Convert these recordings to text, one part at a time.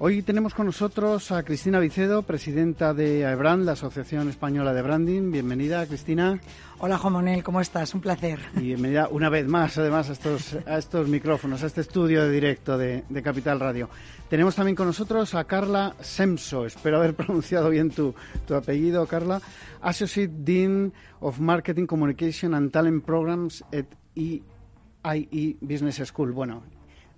Hoy tenemos con nosotros a Cristina Vicedo, presidenta de AEBRAND, la Asociación Española de Branding. Bienvenida, Cristina. Hola, Juan Manuel, ¿cómo estás? Un placer. Y bienvenida una vez más, además, a estos, a estos micrófonos, a este estudio de directo de, de Capital Radio. Tenemos también con nosotros a Carla Semso, espero haber pronunciado bien tu, tu apellido, Carla, Associate Dean of Marketing Communication and Talent Programs at EIE Business School. Bueno,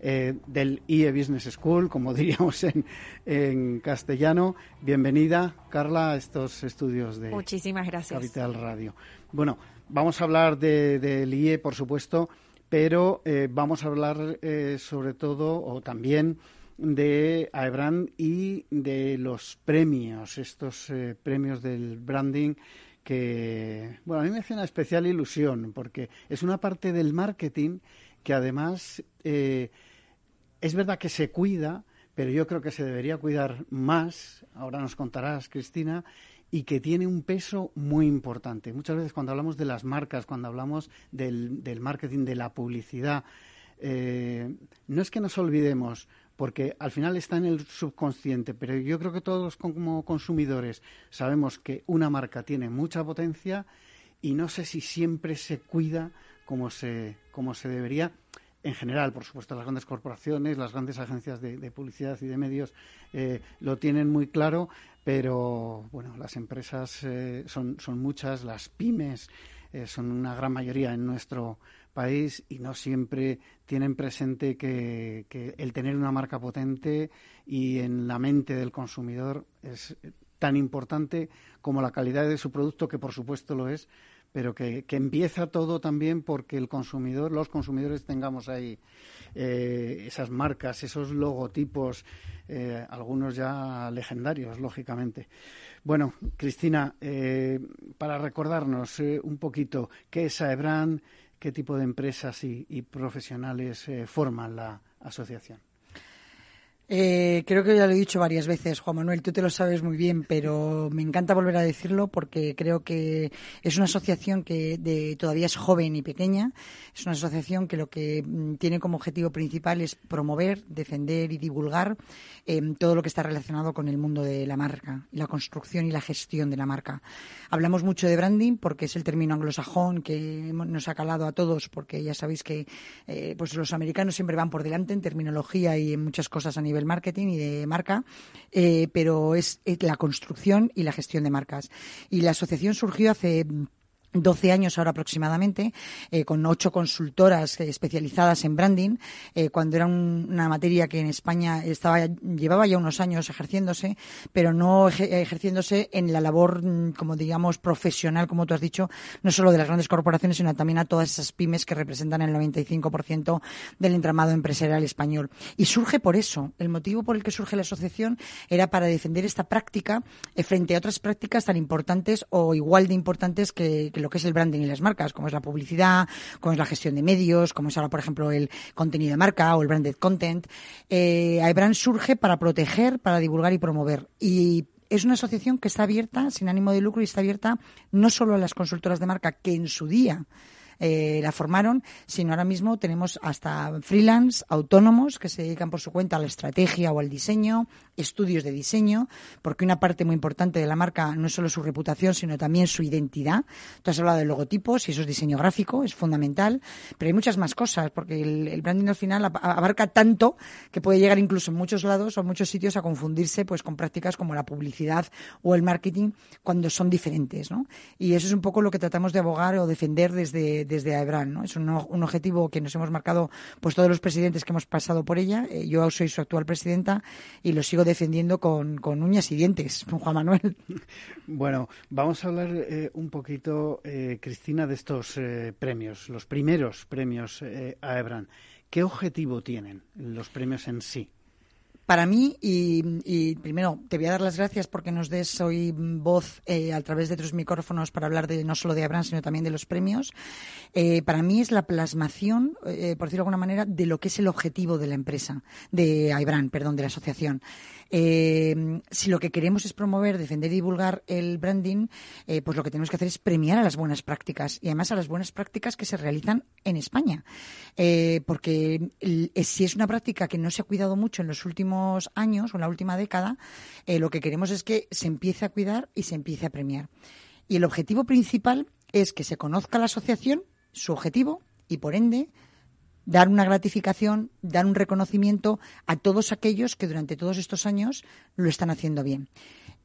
eh, del IE Business School, como diríamos en, en, castellano. Bienvenida, Carla, a estos estudios de Muchísimas gracias. Capital Radio. Bueno, vamos a hablar del de, IE, por supuesto, pero eh, vamos a hablar eh, sobre todo, o también, de AEBRAND y de los premios, estos premios del branding que, bueno, a mí me hace una especial ilusión porque es una parte del marketing que además eh, es verdad que se cuida, pero yo creo que se debería cuidar más, ahora nos contarás, Cristina, y que tiene un peso muy importante. Muchas veces cuando hablamos de las marcas, cuando hablamos del, marketing, de la publicidad, eh, no es que nos olvidemos, porque al final está en el subconsciente, pero yo creo que todos como consumidores sabemos que una marca tiene mucha potencia y no sé si siempre se cuida como se, como se debería. En general, por supuesto, las grandes corporaciones, las grandes agencias de, publicidad y de medios eh, lo tienen muy claro, pero bueno, las empresas eh, son, muchas, las pymes eh, son una gran mayoría en nuestro país y no siempre tienen presente que, que, el tener una marca potente y en la mente del consumidor es tan importante como la calidad de su producto, que por supuesto lo es, pero que, que empieza todo también porque el consumidor, los consumidores tengamos ahí eh, esas marcas, esos logotipos, eh, algunos ya legendarios, lógicamente. Bueno, Cristina, eh, para recordarnos un poquito qué es AEBRAN, qué tipo de empresas y, y profesionales forman la asociación. Eh, creo que ya lo he dicho varias veces, Juan Manuel, tú te lo sabes muy bien, pero me encanta volver a decirlo porque creo que es una asociación que de, todavía es joven y pequeña. Es una asociación que lo que mm, tiene como objetivo principal es promover, defender y divulgar eh, todo lo que está relacionado con el mundo de la marca, la construcción y la gestión de la marca. Hablamos mucho de branding porque es el término anglosajón que nos ha calado a todos, porque ya sabéis que eh, pues los americanos siempre van por delante en terminología y en muchas cosas a nivel marketing y de marca, eh, pero es, la construcción y la gestión de marcas. Y la asociación surgió hace 12 años ahora aproximadamente, eh, con ocho consultoras eh, especializadas en branding, eh, cuando era un, una materia que en España estaba, llevaba ya unos años ejerciéndose, pero no ejerciéndose en la labor, mm, como digamos, profesional, como tú has dicho, no solo de las grandes corporaciones, sino también a todas esas pymes que representan el 95% del entramado empresarial español. Y surge por eso. El motivo por el que surge la asociación era para defender esta práctica frente a otras prácticas tan importantes o igual de importantes que, que lo que es el branding y las marcas, como es la publicidad, como es la gestión de medios, como es ahora, por ejemplo, el contenido de marca o el branded content. Eh, iBrand surge para proteger, para divulgar y promover. Y es una asociación que está abierta, sin ánimo de lucro, y está abierta no solo a las consultoras de marca, que en su día eh, la formaron, sino ahora mismo tenemos hasta freelance, autónomos, que se dedican por su cuenta a la estrategia o al diseño, estudios de diseño, porque una parte muy importante de la marca no es solo su reputación, sino también su identidad. Tú has hablado de logotipos y eso es diseño gráfico, es fundamental, pero hay muchas más cosas, porque el, el branding al final abarca tanto que puede llegar incluso en muchos lados o en muchos sitios a confundirse pues con prácticas como la publicidad o el marketing cuando son diferentes, ¿no? Y eso es un poco lo que tratamos de abogar o defender desde, desde AEBRAN, ¿no? Es un, objetivo que nos hemos marcado pues todos los presidentes que hemos pasado por ella. Eh, yo soy su actual presidenta y lo sigo defendiendo con, con uñas y dientes, Juan Manuel. Bueno, vamos a hablar eh, un poquito, eh, Cristina, de estos premios, los primeros premios AEBRAN. ¿Qué objetivo tienen los premios en sí? Para mí, y, primero te voy a dar las gracias porque nos des hoy voz eh, a través de otros micrófonos para hablar de no solo de Abraham, sino también de los premios. Eh, para mí es la plasmación, eh, por decirlo de alguna manera, de lo que es el objetivo de la empresa, de Aibran, perdón, de la asociación. si lo que queremos es promover, defender y divulgar el branding, pues lo que tenemos que hacer es premiar a las buenas prácticas y además a las buenas prácticas que se realizan en España. porque si es una práctica que no se ha cuidado mucho en los últimos años o en la última década, eh, lo que queremos es que se empiece a cuidar y se empiece a premiar. Y el objetivo principal es que se conozca la asociación, su objetivo, y por ende dar una gratificación, dar un reconocimiento a todos aquellos que durante todos estos años lo están haciendo bien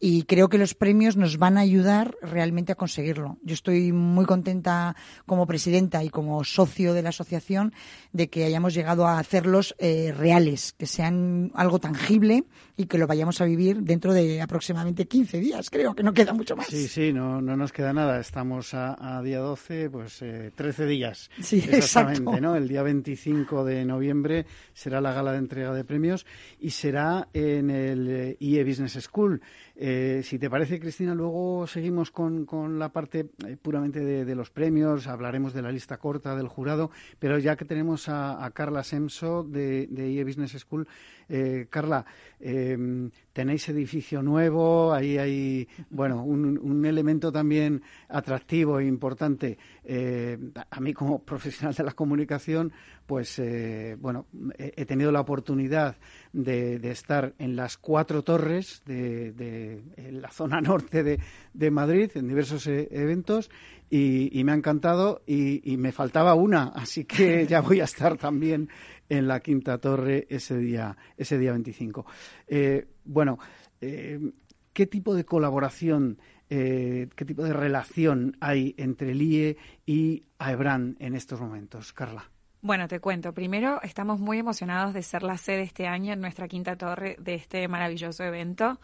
y creo que los premios nos van a ayudar realmente a conseguirlo. Yo estoy muy contenta como presidenta y como socio de la asociación de que hayamos llegado a hacerlos eh, reales, que sean algo tangible y que lo vayamos a vivir dentro de aproximadamente 15 días. Creo que no queda mucho más. Sí, sí, no, no nos queda nada. Estamos a, día 12, pues eh, 13 días. Sí, exactamente, ¿no? El día 25 de noviembre será la gala de entrega de premios y será en el IE Business School. Eh, si te parece, Cristina, luego seguimos con, con la parte eh, puramente de, los premios, hablaremos de la lista corta del jurado, pero ya que tenemos a, Carla Semso de, de IE Business School, eh, Carla, em, tenéis edificio nuevo, ahí hay, bueno, un, elemento también atractivo e importante. Eh, a mí como profesional de la comunicación, pues, eh, bueno, he, tenido la oportunidad de, estar en las cuatro torres de, la zona norte de, Madrid en diversos eventos y, me ha encantado y, y, me faltaba una, así que ya voy a estar también en la Quinta Torre ese día, ese día 25. Eh, bueno, eh, ¿qué tipo de colaboración, eh, qué tipo de relación hay entre el IE y AEBRAN en estos momentos, Carla? Bueno, te cuento. Primero, estamos muy emocionados de ser la sede este año en nuestra quinta torre de este maravilloso evento.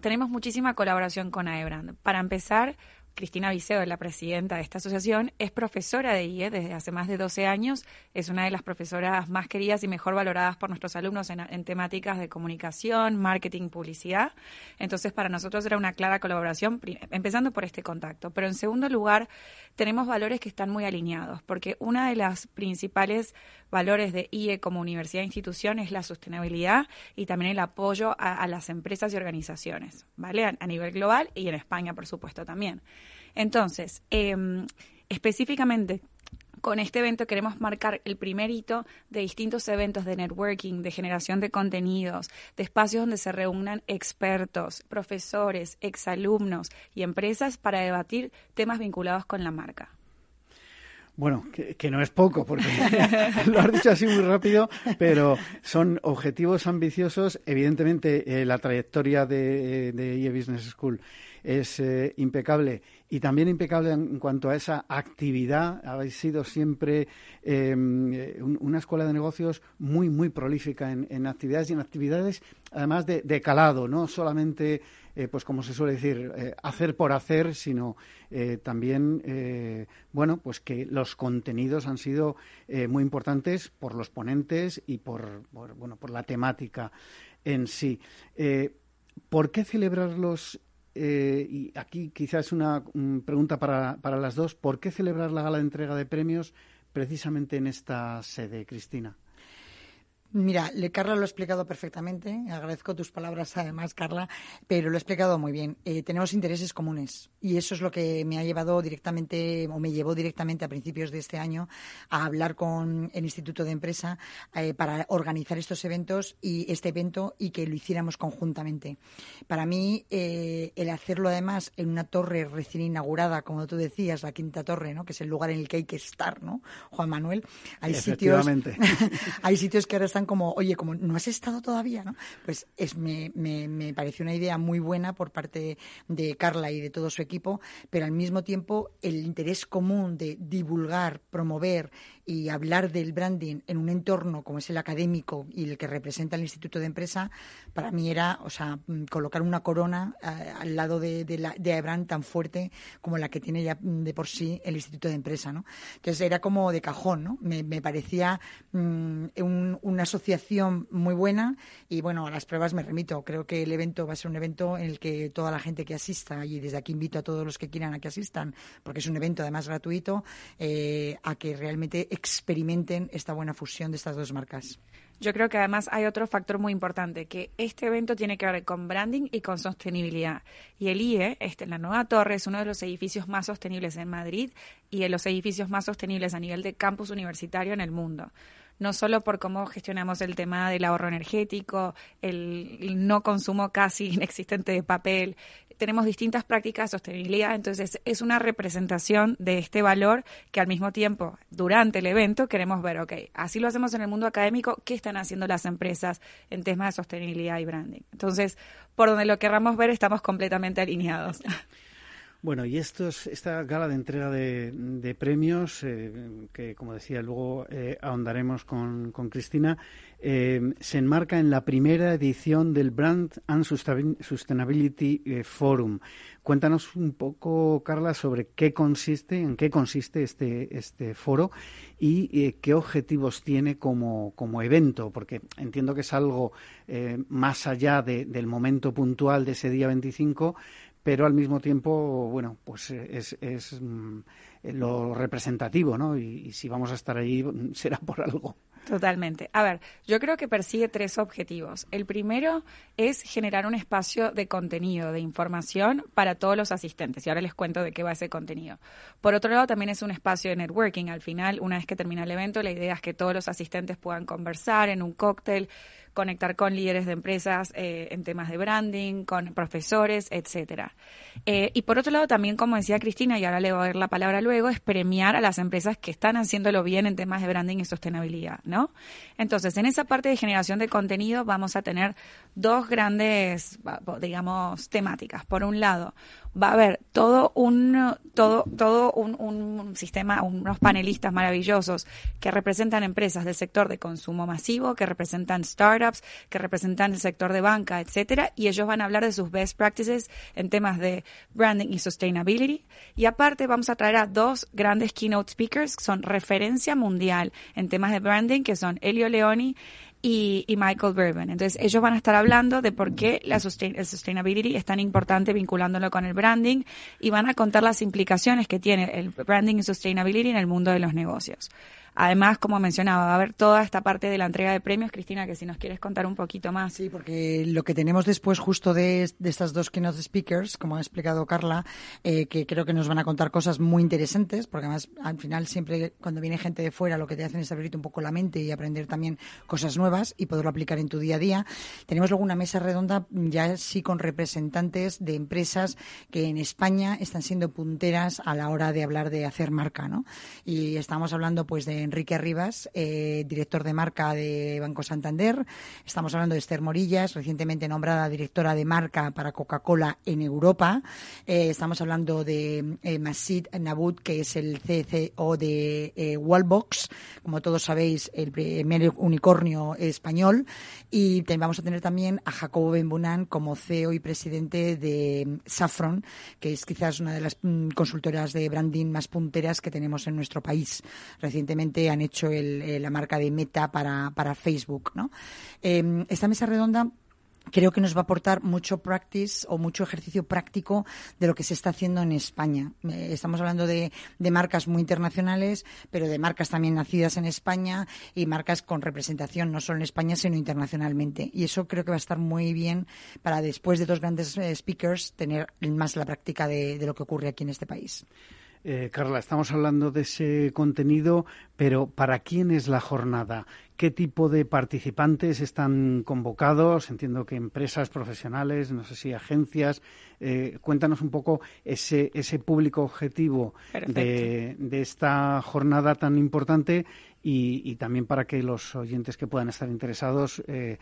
tenemos muchísima colaboración con AEBRAN. Para empezar, Cristina Viseo, la presidenta de esta asociación, es profesora de IE desde hace más de 12 años. Es una de las profesoras más queridas y mejor valoradas por nuestros alumnos en, temáticas de comunicación, marketing, publicidad. Entonces, para nosotros era una clara colaboración, empezando por este contacto. Pero en segundo lugar, tenemos valores que están muy alineados, porque una de las principales valores de IE como universidad e institución es la sostenibilidad y también el apoyo a, las empresas y organizaciones, ¿vale? a nivel global y en España, por supuesto, también. Entonces, em, específicamente con este evento queremos marcar el primer hito de distintos eventos de networking, de generación de contenidos, de espacios donde se reúnan expertos, profesores, exalumnos y empresas para debatir temas vinculados con la marca. Bueno, que, no es poco, porque lo has dicho así muy rápido, pero son objetivos ambiciosos. Evidentemente, eh, la trayectoria de, de EA Business School es eh, impecable y también impecable en, cuanto a esa actividad. Habéis sido siempre em, eh, una escuela de negocios muy, muy prolífica en, actividades y en actividades además de, calado, no solamente, eh, pues como se suele decir, hacer por hacer, sino también, bueno, pues que los contenidos han sido muy importantes por los ponentes y por, por, bueno, por la temática en sí. ¿Por qué celebrarlos eh, y aquí quizás una pregunta para, para las dos, ¿por qué celebrar la gala de entrega de premios precisamente en esta sede, Cristina? Mira, Carla lo ha explicado perfectamente. Agradezco tus palabras, además, Carla, pero lo ha explicado muy bien. Eh, tenemos intereses comunes y eso es lo que me ha llevado directamente, o me llevó directamente a principios de este año, a hablar con el Instituto de Empresa eh, para organizar estos eventos y este evento y que lo hiciéramos conjuntamente. Para mí, eh, el hacerlo además en una torre recién inaugurada, como tú decías, la quinta torre, ¿no? que es el lugar en el que hay que estar, ¿no? Juan Manuel. Hay sitios, hay sitios que ahora están como, oye, como no has estado todavía, ¿no? Pues es, me, me, me pareció una idea muy buena por parte de Carla y de todo su equipo, pero al mismo tiempo el interés común de divulgar, promover y hablar del branding en un entorno como es el académico y el que representa el Instituto de Empresa, para mí era, o sea, mm, colocar una corona eh, al lado de, de, la, de tan fuerte como la que tiene ya mm, de por sí el Instituto de Empresa, ¿no? Entonces era como de cajón, ¿no? Me, parecía mm, una asociación muy buena y bueno, a las pruebas me remito. Creo que el evento va a ser un evento en el que toda la gente que asista, y desde aquí invito a todos los que quieran a que asistan, porque es un evento además gratuito, eh, a que realmente experimenten esta buena fusión de estas dos marcas. Yo creo que además hay otro factor muy importante, que este evento tiene que ver con branding y con sostenibilidad. Y el IE, este, la nueva torre, es uno de los edificios más sostenibles en Madrid y de los edificios más sostenibles a nivel de campus universitario en el mundo no solo por cómo gestionamos el tema del ahorro energético, el no consumo casi inexistente de papel, tenemos distintas prácticas de sostenibilidad, entonces es una representación de este valor que al mismo tiempo, durante el evento, queremos ver, ok, así lo hacemos en el mundo académico, ¿qué están haciendo las empresas en temas de sostenibilidad y branding? Entonces, por donde lo querramos ver, estamos completamente alineados. Bueno, y esto es, esta gala de entrega de, premios, eh, que como decía, luego eh, ahondaremos con, Cristina, eh, se enmarca en la primera edición del Brand and Sustainability Forum. Cuéntanos un poco, Carla, sobre qué consiste, en qué consiste este, este foro y qué objetivos tiene como, como, evento, porque entiendo que es algo más allá del momento puntual de ese día 25 pero al mismo tiempo, bueno, pues es, es mm, lo representativo, ¿no? Y, si vamos a estar allí será por algo. Totalmente. A ver, yo creo que persigue tres objetivos. El primero es generar un espacio de contenido, de información para todos los asistentes. Y ahora les cuento de qué va ese contenido. Por otro lado, también es un espacio de networking. Al final, una vez que termina el evento, la idea es que todos los asistentes puedan conversar en un cóctel, conectar con líderes de empresas eh, en temas de branding, con profesores, etcétera. Eh, y por otro lado, también, como decía Cristina, y ahora le voy a dar la palabra luego, es premiar a las empresas que están haciéndolo bien en temas de branding y sostenibilidad, ¿no? Entonces, en esa parte de generación de contenido vamos a tener dos grandes, digamos, temáticas. Por un lado, va a haber todo un todo todo un, un, sistema unos panelistas maravillosos que representan empresas del sector de consumo masivo que representan startups que representan el sector de banca etcétera y ellos van a hablar de sus best practices en temas de branding y sustainability. Y aparte vamos a traer a dos grandes keynote speakers que son referencia mundial en temas de branding que son Elio Leoni y, Michael Bourbon. Entonces, ellos van a estar hablando de por qué la el sustainability es tan importante vinculándolo con el branding y van a contar las implicaciones que tiene el branding y sustainability en el mundo de los negocios. Además, como mencionaba, va a haber toda esta parte de la entrega de premios. Cristina, que si nos quieres contar un poquito más. Sí, porque lo que tenemos después justo de, estas dos keynote speakers, como ha explicado Carla, eh, que creo que nos van a contar cosas muy interesantes, porque además al final siempre cuando viene gente de fuera lo que te hacen es abrirte un poco la mente y aprender también cosas nuevas y poderlo aplicar en tu día a día. Tenemos luego una mesa redonda ya sí con representantes de empresas que en España están siendo punteras a la hora de hablar de hacer marca, ¿no? Y estamos hablando pues de Enrique Arribas, eh, director de marca de Banco Santander. Estamos hablando de Esther Morillas, recientemente nombrada directora de marca para Coca-Cola en Europa. Eh, estamos hablando de eh, Masid Nabut, que es el CCO de Wallbox, como todos sabéis, el primer unicornio español. Y vamos a tener también a Jacobo Benbunan como CEO y presidente de Saffron, que es quizás una de las mm, consultoras de branding más punteras que tenemos en nuestro país. Recientemente han hecho eh, la marca de Meta para, para Facebook. ¿no? Em, esta mesa redonda creo que nos va a aportar mucho practice o mucho ejercicio práctico de lo que se está haciendo en España. Eh, estamos hablando de, de, marcas muy internacionales, pero de marcas también nacidas en España y marcas con representación no solo en España, sino internacionalmente. Y eso creo que va a estar muy bien para después de dos grandes eh, speakers tener más la práctica de lo que ocurre aquí en este país. Eh, Carla, estamos hablando de ese contenido, pero ¿para quién es la jornada? ¿Qué tipo de participantes están convocados? Entiendo que empresas profesionales, no sé si agencias. Eh, cuéntanos un poco ese, ese público objetivo de, esta jornada tan importante y, también para que los oyentes que puedan estar interesados, eh,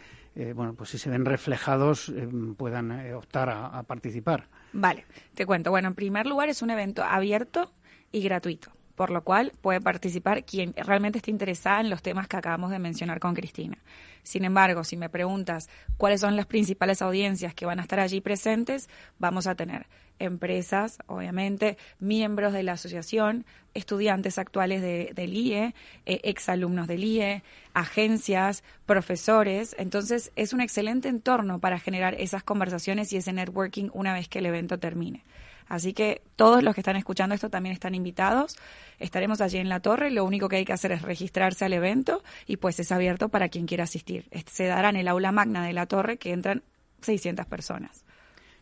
bueno, pues si se ven reflejados, puedan optar a participar. Vale, te cuento. Bueno, en primer lugar es un evento abierto y gratuito por lo cual puede participar quien realmente esté interesada en los temas que acabamos de mencionar con Cristina. Sin embargo, si me preguntas cuáles son las principales audiencias que van a estar allí presentes, vamos a tener empresas, obviamente, miembros de la asociación, estudiantes actuales de, del IE, eh, exalumnos del IE, agencias, profesores. Entonces, es un excelente entorno para generar esas conversaciones y ese networking una vez que el evento termine. Así que todos los que están escuchando esto también están invitados. Estaremos allí en la torre. Lo único que hay que hacer es registrarse al evento y pues es abierto para quien quiera asistir. Se dará en el aula magna de la torre que entran 600 personas.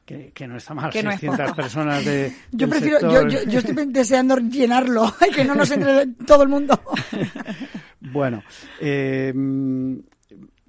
Que, no está mal, 600 personas de. Yo prefiero, yo, yo, yo, estoy deseando llenarlo, que no nos entre todo el mundo. bueno, eh,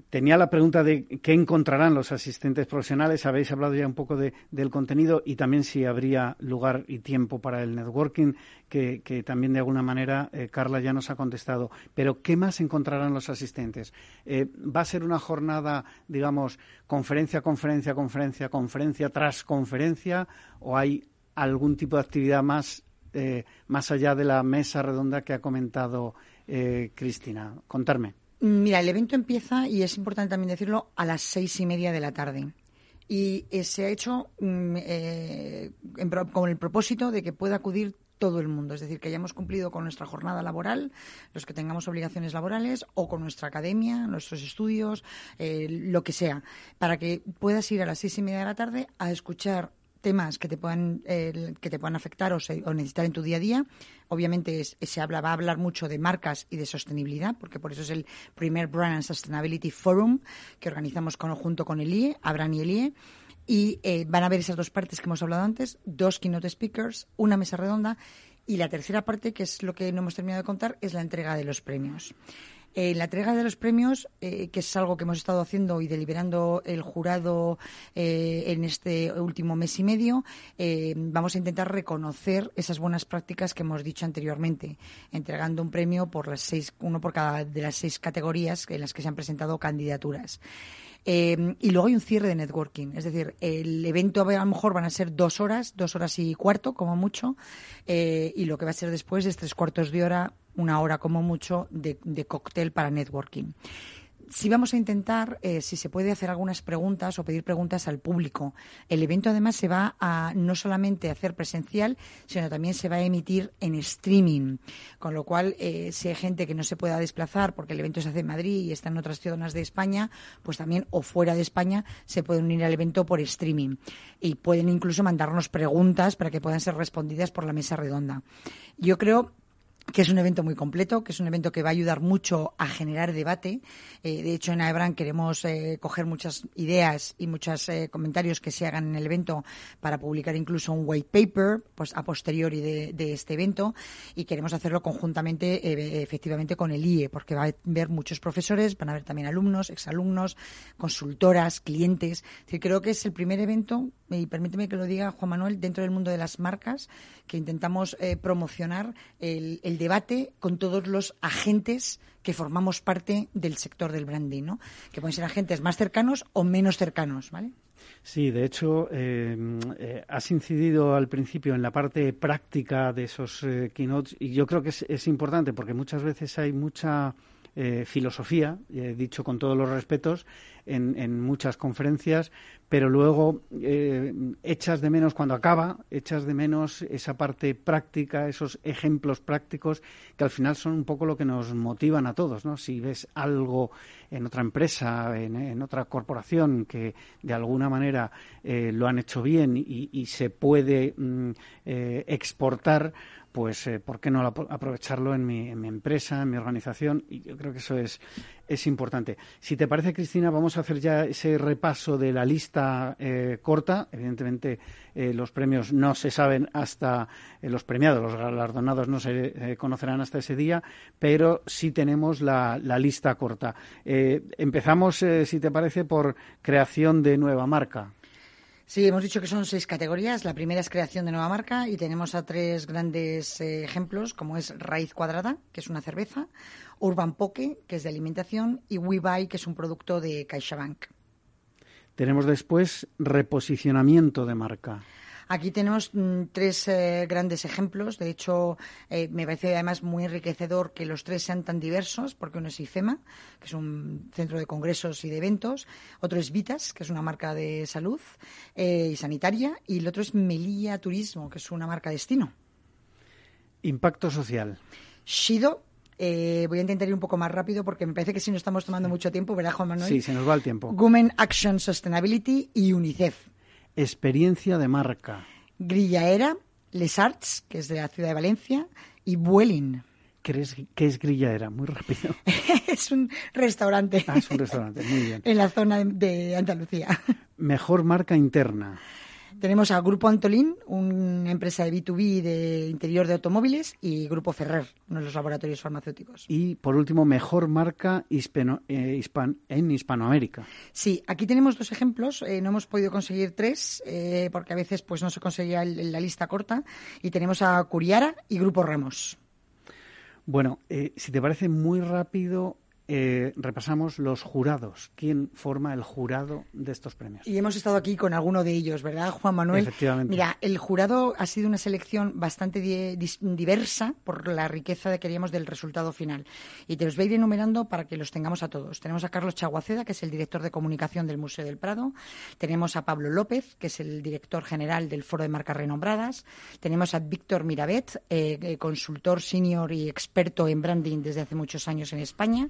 Tenía la pregunta de qué encontrarán los asistentes profesionales. Habéis hablado ya un poco de, del contenido y también si habría lugar y tiempo para el networking, que, también de alguna manera eh, Carla ya nos ha contestado. Pero ¿qué más encontrarán los asistentes? Eh, ¿Va a ser una jornada, digamos, conferencia, conferencia, conferencia, conferencia tras conferencia? ¿O hay algún tipo de actividad más, eh, más allá de la mesa redonda que ha comentado Cristina? Contarme. Mira, el evento empieza, y es importante también decirlo, a las seis y media de la tarde. Y eh, se ha hecho mm, eh, con el propósito de que pueda acudir todo el mundo, es decir, que hayamos cumplido con nuestra jornada laboral, los que tengamos obligaciones laborales, o con nuestra academia, nuestros estudios, eh, lo que sea, para que puedas ir a las seis y media de la tarde a escuchar temas que te puedan que te puedan afectar o, o, necesitar en tu día a día. Obviamente se habla, va a hablar mucho de marcas y de sostenibilidad, porque por eso es el primer Brand and Sustainability Forum que organizamos junto con el IE, Abran y el IE. Y eh, van a ver esas dos partes que hemos hablado antes, dos keynote speakers, una mesa redonda y la tercera parte, que es lo que no hemos terminado de contar, es la entrega de los premios. Eh, la entrega de los premios, eh, que es algo que hemos estado haciendo y deliberando el jurado eh, en este último mes y medio, vamos a intentar reconocer esas buenas prácticas que hemos dicho anteriormente, entregando un premio por las seis, uno por cada de las seis categorías en las que se han presentado candidaturas. y luego hay un cierre de networking, es decir, el evento a lo mejor van a ser dos horas, dos horas y cuarto, como mucho, y lo que va a ser después es tres cuartos de hora, una hora como mucho de, cóctel para networking. Si vamos a intentar, eh, si se puede hacer algunas preguntas o pedir preguntas al público. El evento además se va a no solamente hacer presencial, sino también se va a emitir en streaming. Con lo cual, eh, si hay gente que no se pueda desplazar porque el evento se hace en Madrid y está en otras zonas de España, pues también o fuera de España se pueden unir al evento por streaming. Y pueden incluso mandarnos preguntas para que puedan ser respondidas por la mesa redonda. Yo creo que es un evento muy completo, que es un evento que va a ayudar mucho a generar debate. Eh, de hecho, en AEBRAN queremos eh, coger muchas ideas y muchos eh, comentarios que se hagan en el evento para publicar incluso un white paper pues, a posteriori de, este evento y queremos hacerlo conjuntamente, efectivamente, con el IE, porque va a haber muchos profesores, van a haber también alumnos, exalumnos, consultoras, clientes. creo que es el primer evento, y permíteme que lo diga Juan Manuel, dentro del mundo de las marcas, que intentamos promocionar el debate con todos los agentes que formamos parte del sector del branding, ¿no? Que pueden ser agentes más cercanos o menos cercanos, ¿vale? Sí, de hecho, eh, eh, has incidido al principio en la parte práctica de esos eh, keynotes y yo creo que es importante porque muchas veces hay mucha eh, filosofía, he dicho con todos los respetos, en, muchas conferencias, pero luego eh, echas de menos cuando acaba, echas de menos esa parte práctica, esos ejemplos prácticos que al final son un poco lo que nos motivan a todos, ¿no? Si ves algo en otra empresa, en, otra corporación que de alguna manera eh, lo han hecho bien y, se puede mm, exportar, pues eh, ¿por qué no aprovecharlo en mi, en mi, empresa, en mi organización? Y yo creo que eso es, es importante. Si te parece, Cristina, vamos a hacer ya ese repaso de la lista eh, corta. Evidentemente, eh, los premios no se saben hasta los premiados, los galardonados no se conocerán hasta ese día, pero sí tenemos la, la lista corta. empezamos, si te parece, por creación de nueva marca. Sí, hemos dicho que son seis categorías. La primera es creación de nueva marca y tenemos a tres grandes eh, ejemplos, como es Raíz Cuadrada, que es una cerveza, Urban Poke, que es de alimentación, y WeBuy, que es un producto de CaixaBank. Tenemos después reposicionamiento de marca. Aquí tenemos mm, tres eh, grandes ejemplos. De hecho, eh, me parece además muy enriquecedor que los tres sean tan diversos, porque uno es IFEMA, que es un centro de congresos y de eventos, otro es Vitas, que es una marca de salud eh, y sanitaria, y el otro es Melilla Turismo, que es una marca destino. Impacto social. Shido, eh, voy a intentar ir un poco más rápido porque me parece que si no estamos tomando mucho tiempo, ¿verdad, Juan Manuel? Sí, se nos va el tiempo. Women Action Sustainability y UNICEF. Experiencia de marca. Grillaera, Les Arts, que es de la ciudad de Valencia, y Vueling. ¿Qué es, qué es Grillaera? Muy rápido. es un restaurante. Ah, es un restaurante, muy bien. en la zona de, de Andalucía. Mejor marca interna. Tenemos a Grupo Antolín, una empresa de B2B de interior de automóviles, y Grupo Ferrer, uno de los laboratorios farmacéuticos. Y por último, mejor marca hispano, eh, hispan, en Hispanoamérica. Sí, aquí tenemos dos ejemplos. Eh, no hemos podido conseguir tres eh, porque a veces pues no se conseguía el, la lista corta. Y tenemos a Curiara y Grupo Ramos. Bueno, eh, si te parece muy rápido, eh, repasamos los jurados. ¿Quién forma el jurado de estos premios? Y hemos estado aquí con alguno de ellos, ¿verdad, Juan Manuel? Efectivamente. Mira, el jurado ha sido una selección bastante di diversa por la riqueza que queríamos del resultado final. Y te los voy a ir enumerando para que los tengamos a todos. Tenemos a Carlos Chaguaceda, que es el director de comunicación del Museo del Prado. Tenemos a Pablo López, que es el director general del Foro de Marcas Renombradas. Tenemos a Víctor Mirabet, eh, consultor senior y experto en branding desde hace muchos años en España.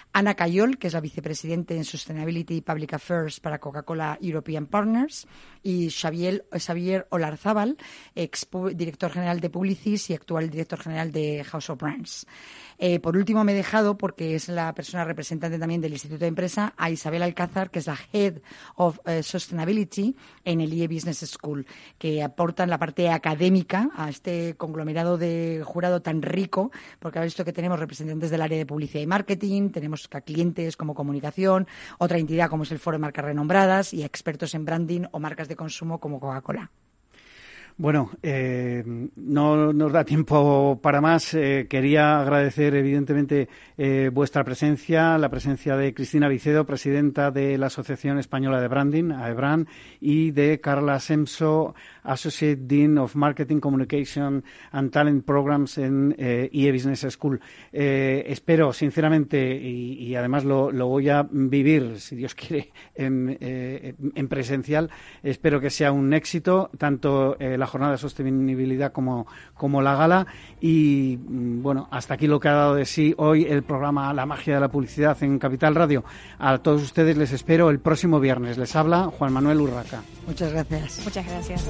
Ana Cayol, que es la vicepresidente en Sustainability y Public Affairs para Coca-Cola European Partners, y Xavier, Xavier Olarzábal, ex director general de Publicis y actual director general de House of Brands. Eh, por último, me he dejado, porque es la persona representante también del Instituto de Empresa, a Isabel Alcázar, que es la Head of uh, Sustainability en el IE Business School, que aportan la parte académica a este conglomerado de jurado tan rico, porque ha visto que tenemos representantes del área de publicidad y marketing, tenemos clientes como comunicación, otra entidad como es el Foro de Marcas Renombradas y expertos en branding o marcas de consumo como Coca-Cola. Bueno, eh, no nos da tiempo para más. Eh, quería agradecer, evidentemente, eh, vuestra presencia, la presencia de Cristina Vicedo, presidenta de la Asociación Española de Branding, AEBRAN, y de Carla Semso, Associate Dean of Marketing, Communication and Talent Programs en IE Business School. espero, sinceramente, y, y además lo, lo, voy a vivir, si Dios quiere, en, en presencial, espero que sea un éxito, tanto la jornada de sostenibilidad como, como la gala. Y bueno, hasta aquí lo que ha dado de sí hoy el programa La magia de la publicidad en Capital Radio. A todos ustedes les espero el próximo viernes. Les habla Juan Manuel Urraca. Muchas gracias. Muchas gracias.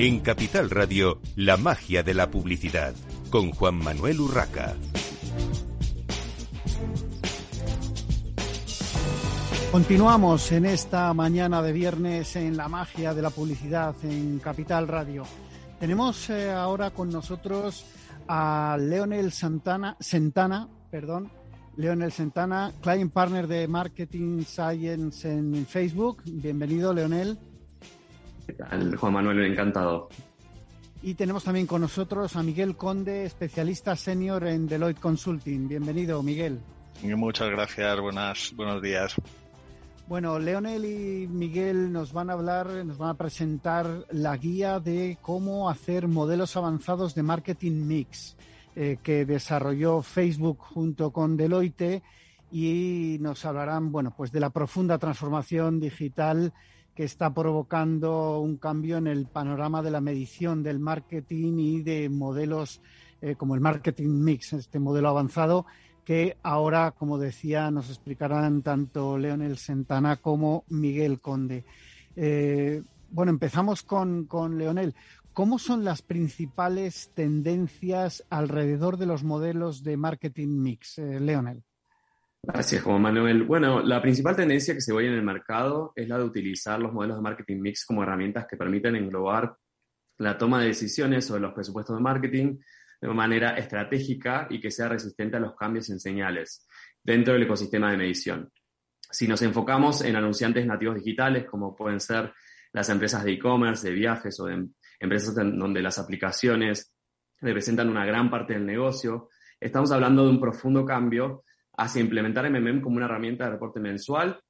En Capital Radio, la magia de la publicidad, con Juan Manuel Urraca. Continuamos en esta mañana de viernes en la magia de la publicidad en Capital Radio. Tenemos eh, ahora con nosotros a Leonel Santana, Santana, perdón, Leonel Santana, Client Partner de Marketing Science en Facebook. Bienvenido, Leonel. Juan Manuel? Encantado. Y tenemos también con nosotros a Miguel Conde, especialista senior en Deloitte Consulting. Bienvenido, Miguel. Muchas gracias, buenas, buenos días. Bueno, Leonel y Miguel nos van a hablar, nos van a presentar la guía de cómo hacer modelos avanzados de marketing mix eh, que desarrolló Facebook junto con Deloitte y nos hablarán, bueno, pues de la profunda transformación digital que está provocando un cambio en el panorama de la medición del marketing y de modelos eh, como el marketing mix, este modelo avanzado que ahora, como decía, nos explicarán tanto Leonel Sentana como Miguel Conde. Eh, bueno, empezamos con, con Leonel. ¿Cómo son las principales tendencias alrededor de los modelos de marketing mix, eh, Leonel? Gracias, Juan Manuel. Bueno, la principal tendencia que se ve en el mercado es la de utilizar los modelos de marketing mix como herramientas que permiten englobar la toma de decisiones sobre los presupuestos de marketing de manera estratégica y que sea resistente a los cambios en señales dentro del ecosistema de medición. Si nos enfocamos en anunciantes nativos digitales, como pueden ser las empresas de e-commerce, de viajes o de empresas donde las aplicaciones representan una gran parte del negocio, estamos hablando de un profundo cambio hacia implementar MMM como una herramienta de reporte mensual,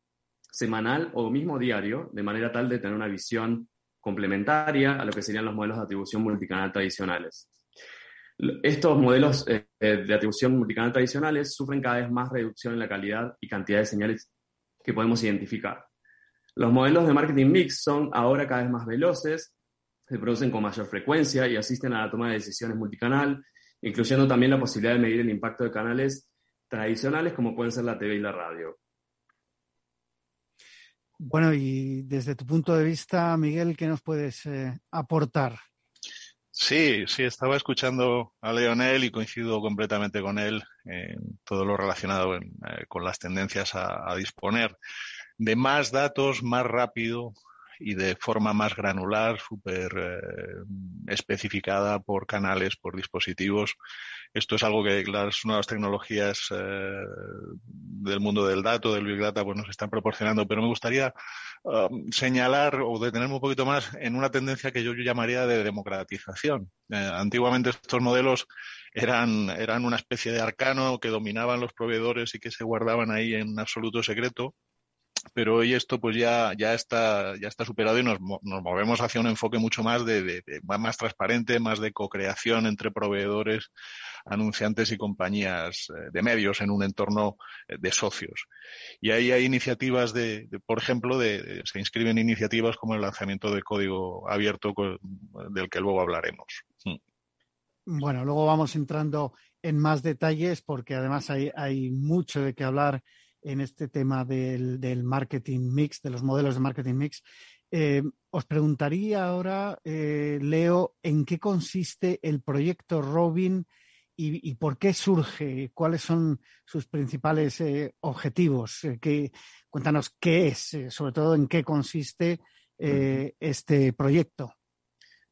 semanal o mismo diario, de manera tal de tener una visión complementaria a lo que serían los modelos de atribución multicanal tradicionales. Estos modelos eh, de atribución multicanal tradicionales sufren cada vez más reducción en la calidad y cantidad de señales que podemos identificar. Los modelos de marketing mix son ahora cada vez más veloces, se producen con mayor frecuencia y asisten a la toma de decisiones multicanal, incluyendo también la posibilidad de medir el impacto de canales tradicionales como pueden ser la TV y la radio. Bueno, y desde tu punto de vista, Miguel, ¿qué nos puedes eh, aportar? Sí, sí, estaba escuchando a Leonel y coincido completamente con él en todo lo relacionado eh, con las tendencias a, disponer de más datos más rápido y de forma más granular, súper eh, especificada por canales, por dispositivos esto es algo que las nuevas tecnologías eh, del mundo del dato, del Big Data, pues nos están proporcionando. Pero me gustaría um, señalar o detenerme un poquito más en una tendencia que yo, llamaría de democratización. Eh, antiguamente estos modelos eran, eran una especie de arcano que dominaban los proveedores y que se guardaban ahí en absoluto secreto pero hoy esto pues ya, ya, está, ya está superado y nos, nos movemos hacia un enfoque mucho más de, de, más transparente, más de co-creación entre proveedores, anunciantes y compañías eh, de medios en un entorno eh, de socios. Y ahí hay iniciativas de, por ejemplo, de, se inscriben iniciativas como el lanzamiento de código abierto del que luego hablaremos. Hmm. Bueno, luego vamos entrando en más detalles porque además hay, hay mucho de qué hablar en este tema del, del, marketing mix, de los modelos de marketing mix. Eh, os preguntaría ahora, eh, Leo, en qué consiste el proyecto Robin y, por qué surge, cuáles son sus principales eh, objetivos. cuéntanos qué es, sobre todo en qué consiste este proyecto.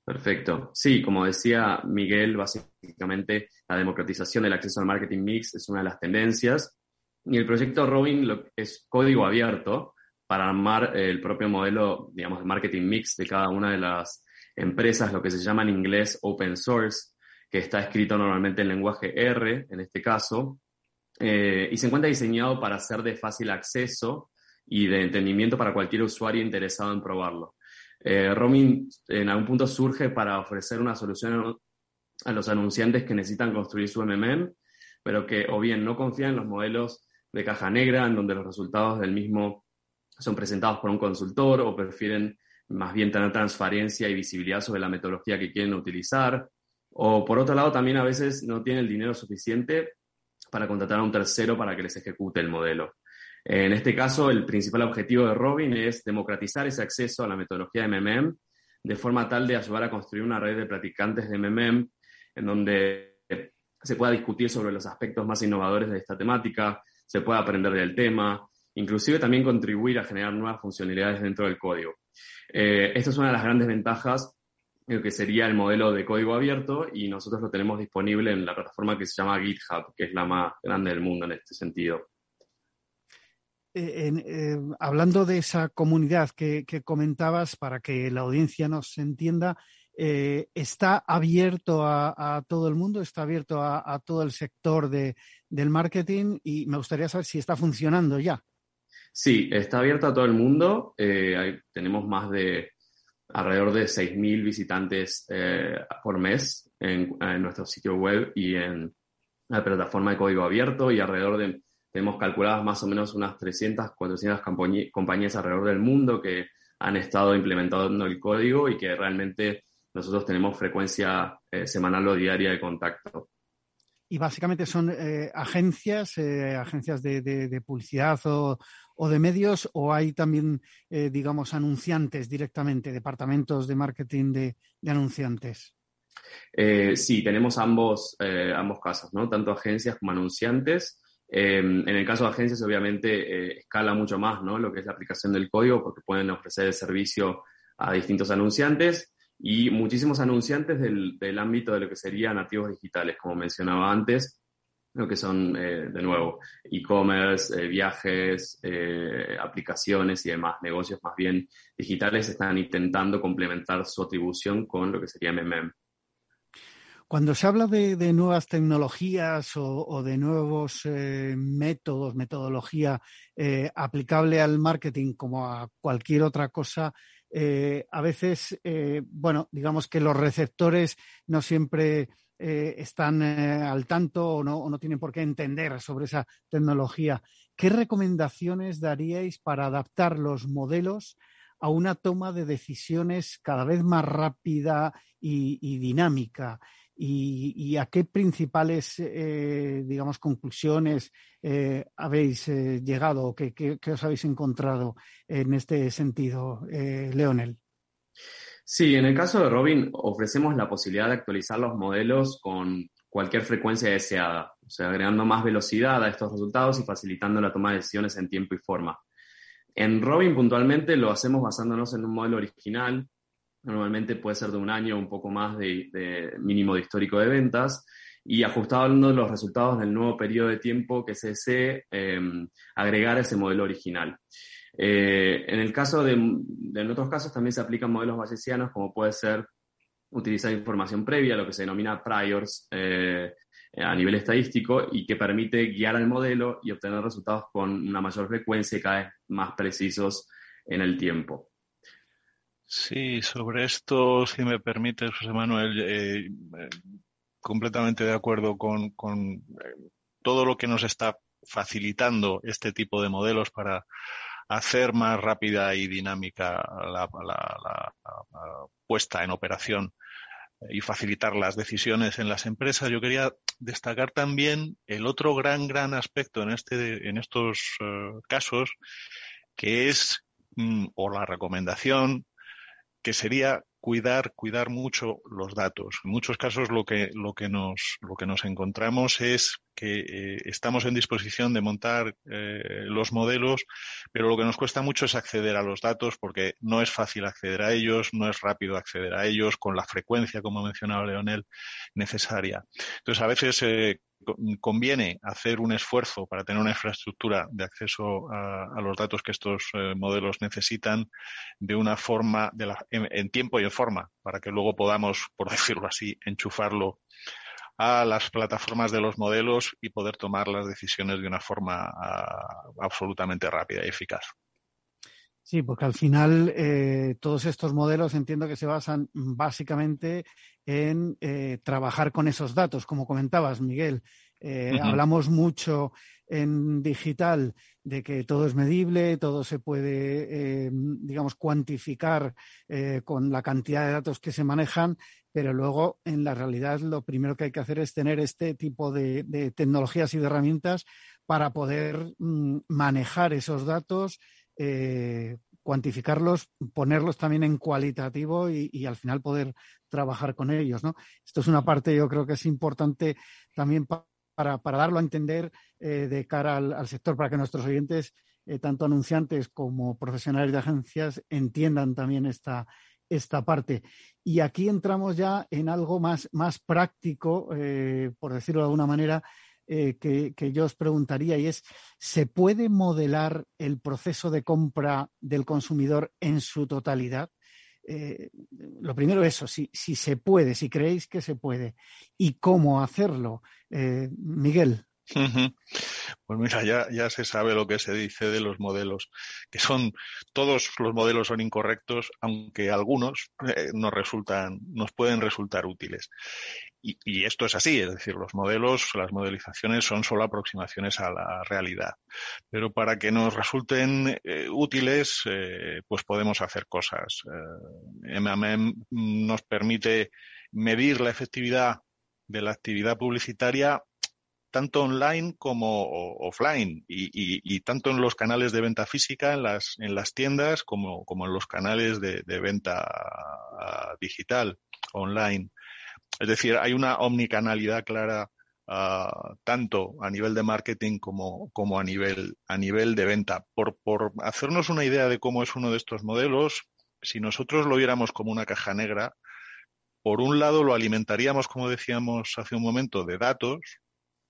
Perfecto. Sí, como decía Miguel, básicamente la democratización del acceso al marketing mix es una de las tendencias y el proyecto Robin es código abierto para armar el propio modelo, digamos, de marketing mix de cada una de las empresas, lo que se llama en inglés open source, que está escrito normalmente en lenguaje R, en este caso, eh, y se encuentra diseñado para ser de fácil acceso y de entendimiento para cualquier usuario interesado en probarlo. Eh, en algún punto surge para ofrecer una solución a los anunciantes que necesitan construir su MMM, pero que o bien no confían en los modelos de caja negra, en donde los resultados del mismo son presentados por un consultor, o prefieren más bien tener transparencia y visibilidad sobre la metodología que quieren utilizar, o por otro lado también a veces no tienen el dinero suficiente para contratar a un tercero para que les ejecute el modelo. En este caso, el principal objetivo de Robin es democratizar ese acceso a la metodología de MMM de forma tal de ayudar a construir una red de practicantes de MMM en donde se pueda discutir sobre los aspectos más innovadores de esta temática, se pueda aprender del tema, inclusive también contribuir a generar nuevas funcionalidades dentro del código. Eh, esta es una de las grandes ventajas que sería el modelo de código abierto y nosotros lo tenemos disponible en la plataforma que se llama GitHub, que es la más grande del mundo en este sentido. Eh, eh, hablando de esa comunidad que, comentabas, para que la audiencia nos entienda, eh, ¿está abierto a, todo el mundo? ¿Está abierto a, todo el sector del marketing? Y me gustaría saber si está funcionando ya. Sí, está abierto a todo el mundo. tenemos más de alrededor de 6.000 visitantes por mes en, en, nuestro sitio web y en la plataforma de código abierto y alrededor de tenemos calculadas más o menos unas 300, 400 compañías alrededor del mundo que han estado implementando el código y que realmente nosotros tenemos frecuencia eh, semanal o diaria de contacto. Y básicamente son eh, agencias, eh, agencias de, publicidad o, de medios, o hay también, digamos, anunciantes directamente, departamentos de marketing de, anunciantes. sí, tenemos ambos, ambos casos, ¿no? Tanto agencias como anunciantes. Em, en el caso de agencias, obviamente, eh, escala mucho más ¿no? lo que es la aplicación del código porque pueden ofrecer el servicio a distintos anunciantes y muchísimos anunciantes del, del ámbito de lo que serían nativos digitales, como mencionaba antes, lo que son, eh, de nuevo, e-commerce, eh, viajes, aplicaciones y demás, negocios más bien digitales están intentando complementar su atribución con lo que sería MMM. Cuando se habla de, nuevas tecnologías o, de nuevos eh, métodos, metodología eh, aplicable al marketing como a cualquier otra cosa, eh, a veces, bueno, digamos que los receptores no siempre están al tanto o no, o no tienen por qué entender sobre esa tecnología. ¿Qué recomendaciones daríais para adaptar los modelos a una toma de decisiones cada vez más rápida y dinámica? Y, a qué principales, eh, digamos, conclusiones eh, habéis eh, llegado o qué, os habéis encontrado en este sentido, Leonel. Sí, en el caso de Robin ofrecemos la posibilidad de actualizar los modelos con cualquier frecuencia deseada, o sea, agregando más velocidad a estos resultados y facilitando la toma de decisiones en tiempo y forma. En Robin puntualmente lo hacemos basándonos en un modelo original Normalmente puede ser de un año o un poco más de, mínimo de histórico de ventas y ajustando los resultados del nuevo periodo de tiempo que se desee em, agregar a ese modelo original. Eh, en el caso de, en otros casos también se aplican modelos bayesianos como puede ser utilizar información previa, lo que se denomina priors eh, a nivel estadístico y que permite guiar al modelo y obtener resultados con una mayor frecuencia y cada vez más precisos en el tiempo. Sí, sobre esto, si me permites, José Manuel, eh, eh, completamente de acuerdo con, eh, todo lo que nos está facilitando este tipo de modelos para hacer más rápida y dinámica la, la, puesta en operación y facilitar las decisiones en las empresas. Yo quería destacar también el otro gran, gran aspecto en, este, en estos casos, que es, mm, o la recomendación, que sería cuidar, cuidar mucho los datos. En muchos casos lo que, lo que, nos, lo que nos encontramos es que eh, estamos en disposición de montar eh, los modelos, pero lo que nos cuesta mucho es acceder a los datos porque no es fácil acceder a ellos, no es rápido acceder a ellos con la frecuencia, como ha mencionado Leonel, necesaria. Entonces, a veces eh, conviene hacer un esfuerzo para tener una infraestructura de acceso a, los datos que estos eh, modelos necesitan de una forma, en, tiempo y en forma, para que luego podamos, por decirlo así, enchufarlo a las plataformas de los modelos y poder tomar las decisiones de una forma absolutamente rápida y eficaz. Sí, porque al final eh, todos estos modelos entiendo que se basan básicamente en eh, trabajar con esos datos, como comentabas, Miguel. Eh, hablamos mucho en digital de que todo es medible, todo se puede, digamos, cuantificar con la cantidad de datos que se manejan, pero luego en la realidad lo primero que hay que hacer es tener este tipo de, tecnologías y de herramientas para poder mm, manejar esos datos eh, cuantificarlos, ponerlos también en cualitativo y, al final poder trabajar con ellos. ¿no? Esto es una parte, yo creo que es importante también para, darlo a entender eh, de cara al, sector, para que nuestros oyentes, eh, tanto anunciantes como profesionales de agencias, entiendan también esta, esta parte. Y aquí entramos ya en algo más, más práctico, por decirlo de alguna manera, eh, que, yo os preguntaría y es, ¿se puede modelar el proceso de compra del consumidor en su totalidad? Eh, lo primero eso, si, si, se puede, si creéis que se puede y cómo hacerlo. Eh, Miguel. Pues mira, ya, ya se sabe lo que se dice de los modelos, que son, todos los modelos son incorrectos, aunque algunos nos resultan, nos pueden resultar útiles. Y, esto es así, es decir, los modelos, las modelizaciones son solo aproximaciones a la realidad. Pero para que nos resulten eh, útiles, eh, pues podemos hacer cosas. Eh, MMM nos permite medir la efectividad de la actividad publicitaria tanto online como offline y, tanto en los canales de venta física, en las, en las tiendas, como, como en los canales de, venta ah, digital, online. Es decir, hay una omnicanalidad clara ah, tanto a nivel de marketing como, como a, nivel, a nivel de venta. Por, por hacernos una idea de cómo es uno de estos modelos, si nosotros lo viéramos como una caja negra, por un lado lo alimentaríamos, como decíamos hace un momento, de datos,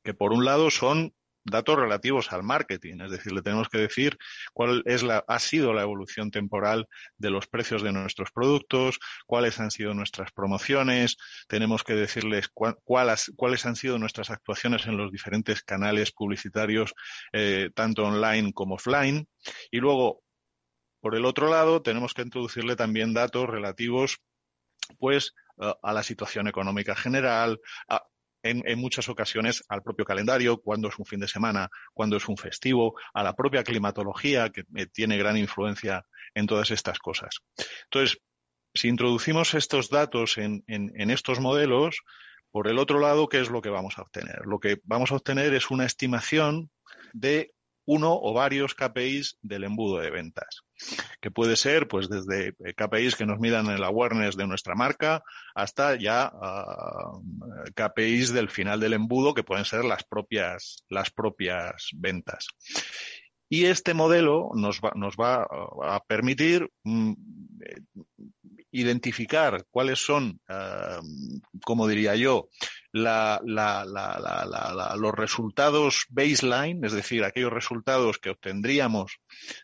que por un lado son datos relativos al marketing, es decir, le tenemos que decir cuál es la, ha sido la evolución temporal de los precios de nuestros productos, cuáles han sido nuestras promociones, tenemos que decirles cuáles han sido nuestras actuaciones en los diferentes canales publicitarios, eh, tanto online como offline, y luego, por el otro lado, tenemos que introducirle también datos relativos pues a la situación económica general, a, en, muchas ocasiones al propio calendario, cuando es un fin de semana, cuando es un festivo, a la propia climatología, que eh, tiene gran influencia en todas estas cosas. Entonces, si introducimos estos datos en, en, estos modelos, por el otro lado, ¿qué es lo que vamos a obtener? Lo que vamos a obtener es una estimación de uno o varios KPIs del embudo de ventas, que puede ser pues desde eh, KPIs que nos midan el awareness de nuestra marca hasta ya uh, KPIs del final del embudo que pueden ser las propias las propias ventas. Y este modelo nos va, nos va a permitir mm, identificar cuáles son, uh, como diría yo, la, la, la, los resultados baseline, es decir, aquellos resultados que obtendríamos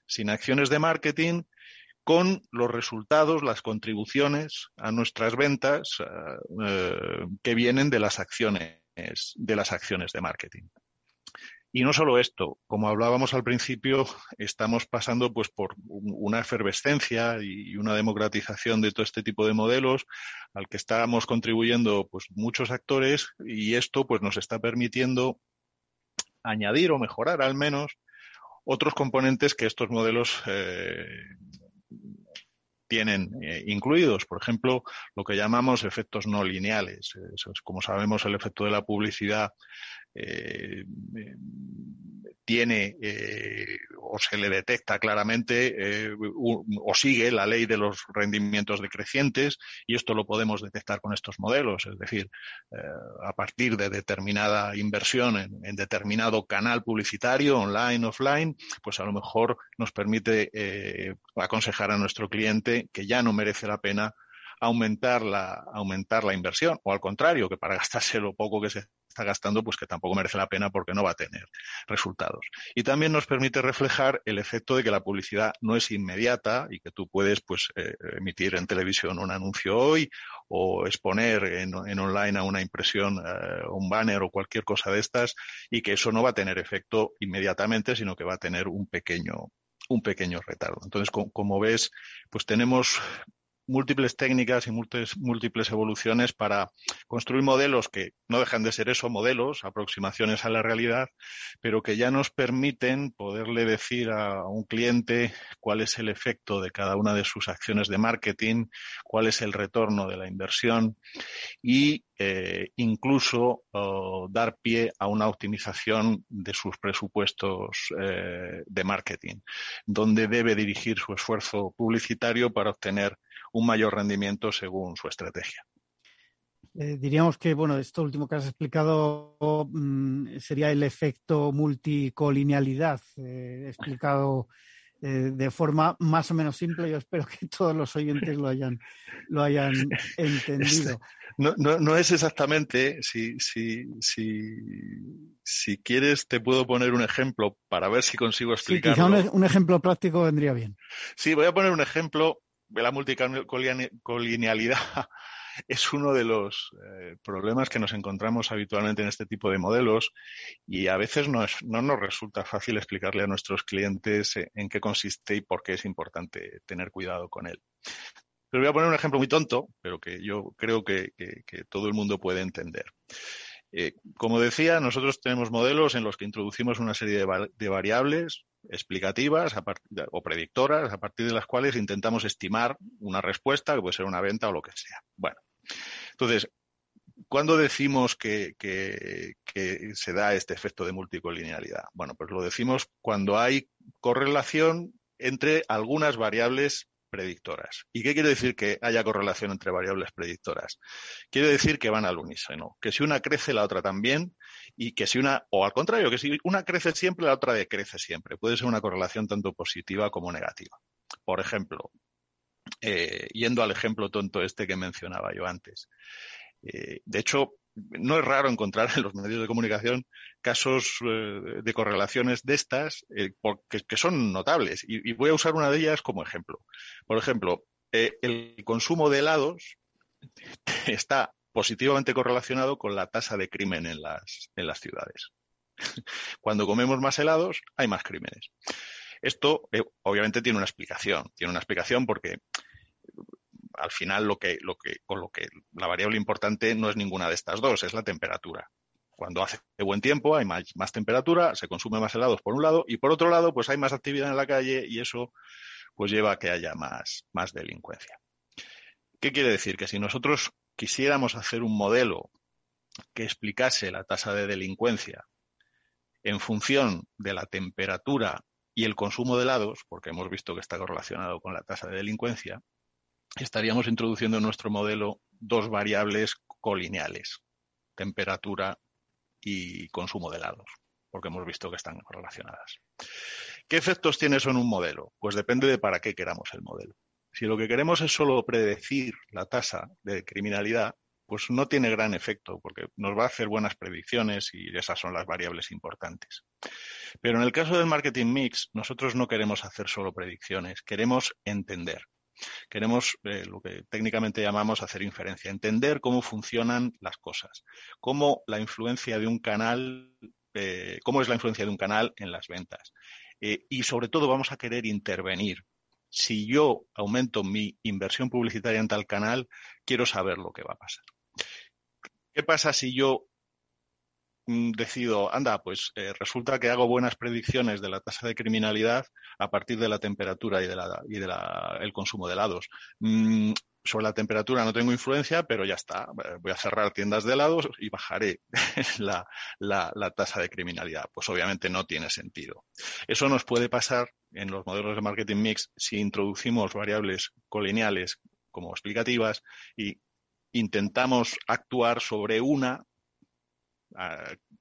sin acciones de marketing, con los resultados, las contribuciones a nuestras ventas eh, eh, que vienen de las acciones de las acciones de marketing. Y no solo esto, como hablábamos al principio, estamos pasando pues por una efervescencia y una democratización de todo este tipo de modelos al que estamos contribuyendo pues muchos actores y esto pues nos está permitiendo añadir o mejorar al menos otros componentes que estos modelos eh, tienen eh, incluidos. Por ejemplo, lo que llamamos efectos no lineales. como sabemos, el efecto de la publicidad eh, tiene eh, o se le detecta claramente eh, o sigue la ley de los rendimientos decrecientes y esto lo podemos detectar con estos modelos, es decir, a partir de determinada inversión en, determinado canal publicitario, online, offline, pues a lo mejor nos permite aconsejar a nuestro cliente que ya no merece la pena aumentar la, aumentar la inversión, o al contrario, que para gastarse lo poco que se está gastando, pues que tampoco merece la pena porque no va a tener resultados. Y también nos permite reflejar el efecto de que la publicidad no es inmediata y que tú puedes pues eh, emitir en televisión un anuncio hoy o exponer en, online a una impresión, eh, un banner o cualquier cosa de estas y que eso no va a tener efecto inmediatamente, sino que va a tener un pequeño un pequeño retardo. Entonces, como ves, pues tenemos múltiples técnicas y múltiples, evoluciones para construir modelos que no dejan de ser eso, modelos, aproximaciones a la realidad, pero que ya nos permiten poderle decir a un cliente cuál es el efecto de cada una de sus acciones de marketing, cuál es el retorno de la inversión y eh, incluso dar pie a una optimización de sus presupuestos eh, de marketing, donde debe dirigir su esfuerzo publicitario para obtener un mayor rendimiento según su estrategia. Eh, diríamos que, bueno, esto último que has explicado mm, sería el efecto multicolinealidad, explicado eh, de forma más o menos simple. Yo espero que todos los oyentes lo hayan, lo hayan entendido. No, no, es exactamente, si, si, si, si, quieres te puedo poner un ejemplo para ver si consigo explicarlo. Sí, quizá un ejemplo práctico vendría bien. Sí, voy a poner un ejemplo la multicolinealidad es uno de los eh, problemas que nos encontramos habitualmente en este tipo de modelos y a veces no, no nos resulta fácil explicarle a nuestros clientes eh, en qué consiste y por qué es importante tener cuidado con él. Pero voy a poner un ejemplo muy tonto, pero que yo creo que todo el mundo puede entender. Eh, como decía, nosotros tenemos modelos en los que introducimos una serie de, variables explicativas o predictoras a partir de las cuales intentamos estimar una respuesta, que puede ser una venta o lo que sea. Bueno, entonces, ¿cuándo decimos que, que se da este efecto de multicolinealidad? Bueno, pues lo decimos cuando hay correlación entre algunas variables predictoras. ¿Y qué quiere decir que haya correlación entre variables predictoras? Quiere decir que van al unísono, que si una crece, la otra también, y que si una, o al contrario, que si una crece siempre, la otra decrece siempre. Puede ser una correlación tanto positiva como negativa. Por ejemplo, eh, yendo al ejemplo tonto este que mencionaba yo antes. Eh, de hecho, no es raro encontrar en los medios de comunicación casos eh, de correlaciones de estas eh, que son notables. Y, voy a usar una de ellas como ejemplo. Por ejemplo, eh, el consumo de helados está positivamente correlacionado con la tasa de crimen en las, en las ciudades. Cuando comemos más helados, hay más crímenes. Esto obviamente tiene una explicación. Tiene una explicación porque al final lo que, lo que, con lo que la variable importante no es ninguna de estas dos, es la temperatura. Cuando hace buen tiempo hay más, más temperatura, se consume más helados por un lado y por otro lado pues hay más actividad en la calle y eso pues lleva a que haya más, más delincuencia. ¿Qué quiere decir? Que si nosotros quisiéramos hacer un modelo que explicase la tasa de delincuencia en función de la temperatura y el consumo de helados, porque hemos visto que está correlacionado con la tasa de delincuencia, estaríamos introduciendo en nuestro modelo dos variables colineales, temperatura y consumo de helados, porque hemos visto que están relacionadas. ¿Qué efectos tiene eso en un modelo? Pues depende de para qué queramos el modelo. Si lo que queremos es solo predecir la tasa de criminalidad, pues no tiene gran efecto, porque nos va a hacer buenas predicciones y esas son las variables importantes. Pero en el caso del marketing mix, nosotros no queremos hacer solo predicciones, queremos entender. Queremos eh, lo que técnicamente llamamos hacer inferencia, entender cómo funcionan las cosas, cómo la influencia de un canal, eh, cómo es la influencia de un canal en las ventas. Eh, y sobre todo vamos a querer intervenir. Si yo aumento mi inversión publicitaria en tal canal, quiero saber lo que va a pasar. ¿Qué pasa si yo decido, anda, pues eh, resulta que hago buenas predicciones de la tasa de criminalidad a partir de la temperatura y del y de el consumo de helados. Mm, sobre la temperatura no tengo influencia, pero ya está. Eh, voy a cerrar tiendas de helados y bajaré la, la, tasa de criminalidad. Pues obviamente no tiene sentido. Eso nos puede pasar en los modelos de marketing mix si introducimos variables colineales como explicativas y intentamos actuar sobre una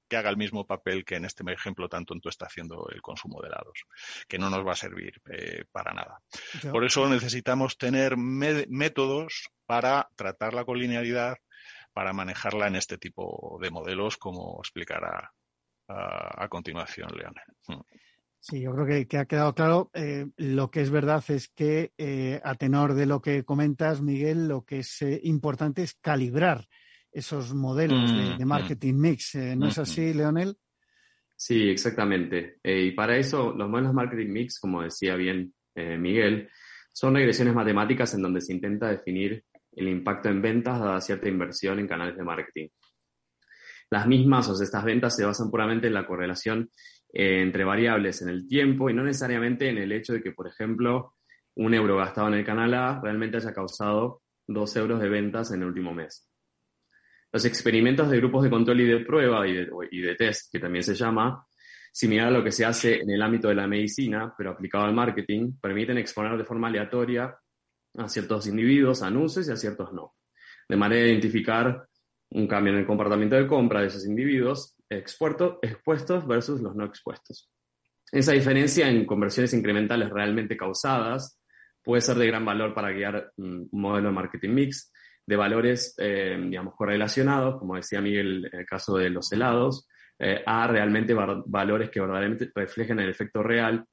que haga el mismo papel que en este ejemplo tan tonto está haciendo el consumo de helados, que no nos va a servir eh, para nada. Por eso necesitamos tener métodos para tratar la colinealidad, para manejarla en este tipo de modelos, como explicará a, continuación Leonel. Hmm. Sí, yo creo que, ha quedado claro. Eh, lo que es verdad es que, eh, a tenor de lo que comentas, Miguel, lo que es importante es calibrar esos modelos de, mm, mm. marketing mix. Eh, ¿No es así, Leonel? Sí, exactamente. Eh, y para eso, los modelos marketing mix, como decía bien eh, Miguel, son regresiones matemáticas en donde se intenta definir el impacto en ventas dada cierta inversión en canales de marketing. Las mismas, o sea, estas ventas se basan puramente en la correlación eh, entre variables en el tiempo y no necesariamente en el hecho de que, por ejemplo, un euro gastado en el canal A realmente haya causado dos euros de ventas en el último mes. Los experimentos de grupos de control y de prueba y de, test, que también se llama, similar a lo que se hace en el ámbito de la medicina, pero aplicado al marketing, permiten exponer de forma aleatoria a ciertos individuos anuncios y a ciertos no, de manera de identificar un cambio en el comportamiento de compra de esos individuos expuestos versus los no expuestos. Esa diferencia en conversiones incrementales realmente causadas puede ser de gran valor para guiar un modelo de marketing mix de valores, eh, digamos, correlacionados, como decía Miguel en el caso de los helados, eh, a realmente valores que verdaderamente reflejen el efecto real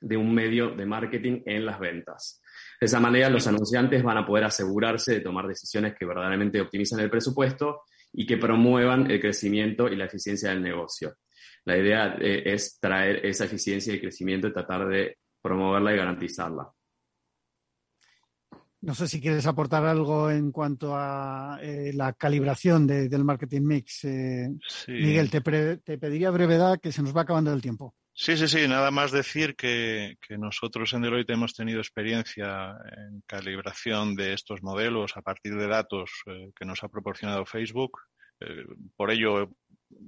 de un medio de marketing en las ventas. De esa manera, los anunciantes van a poder asegurarse de tomar decisiones que verdaderamente optimizan el presupuesto y que promuevan el crecimiento y la eficiencia del negocio. La idea eh, es traer esa eficiencia y crecimiento y tratar de promoverla y garantizarla. No sé si quieres aportar algo en cuanto a eh, la calibración del marketing mix. Eh, Miguel, te, te, pediría brevedad que se nos va acabando el tiempo. Sí, sí, sí. Nada más decir que, que, nosotros en Deloitte hemos tenido experiencia en calibración de estos modelos a partir de datos eh, que nos ha proporcionado Facebook. Por ello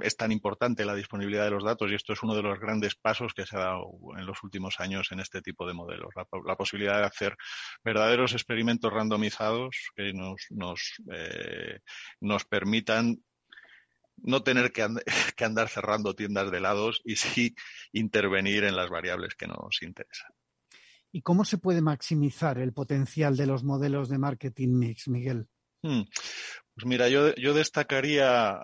es tan importante la disponibilidad de los datos y esto es uno de los grandes pasos que se ha dado en los últimos años en este tipo de modelos. La, posibilidad de hacer verdaderos experimentos randomizados que nos, nos, eh, nos permitan no tener que, que, andar cerrando tiendas de helados y sí intervenir en las variables que nos interesan. ¿Y cómo se puede maximizar el potencial de los modelos de marketing mix, Miguel? Hmm. Pues mira, yo, yo destacaría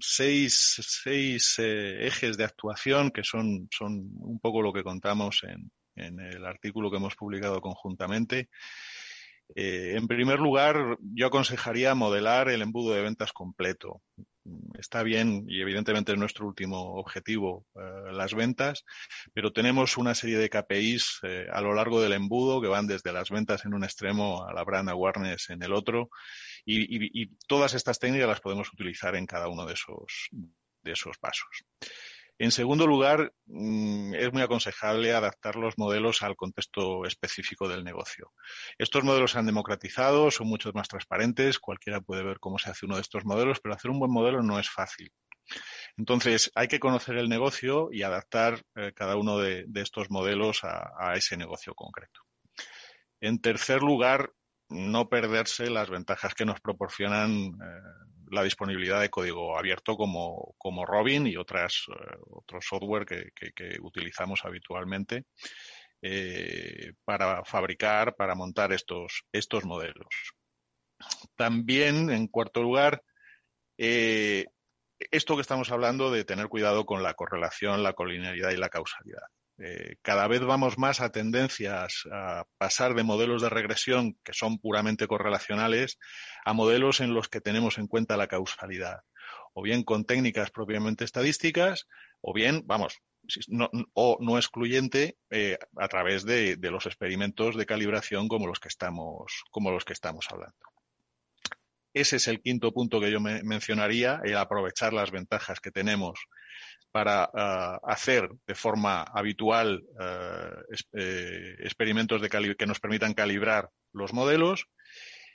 seis, seis eh, ejes de actuación que son, son un poco lo que contamos en, en el artículo que hemos publicado conjuntamente. Eh, en primer lugar, yo aconsejaría modelar el embudo de ventas completo está bien y evidentemente es nuestro último objetivo eh, las ventas, pero tenemos una serie de KPIs eh, a lo largo del embudo que van desde las ventas en un extremo a la brand awareness en el otro y, y, todas estas técnicas las podemos utilizar en cada uno de esos, de esos pasos. En segundo lugar, mm, es muy aconsejable adaptar los modelos al contexto específico del negocio. Estos modelos se han democratizado, son mucho más transparentes, cualquiera puede ver cómo se hace uno de estos modelos, pero hacer un buen modelo no es fácil. Entonces, hay que conocer el negocio y adaptar eh, cada uno de, estos modelos a, ese negocio concreto. En tercer lugar, no perderse las ventajas que nos proporcionan eh, la disponibilidad de código abierto como, como Robin y otras, eh, otros software que, que, utilizamos habitualmente eh, para fabricar, para montar estos, estos modelos. También, en cuarto lugar, eh, esto que estamos hablando de tener cuidado con la correlación, la colinearidad y la causalidad. Eh, cada vez vamos más a tendencias a pasar de modelos de regresión que son puramente correlacionales a modelos en los que tenemos en cuenta la causalidad, o bien con técnicas propiamente estadísticas, o bien, vamos, o no excluyente eh, a través de, los experimentos de calibración como los que estamos, como los que estamos hablando. Ese es el quinto punto que yo me mencionaría, el aprovechar las ventajas que tenemos para uh, hacer de forma habitual uh, eh, experimentos de que nos permitan calibrar los modelos.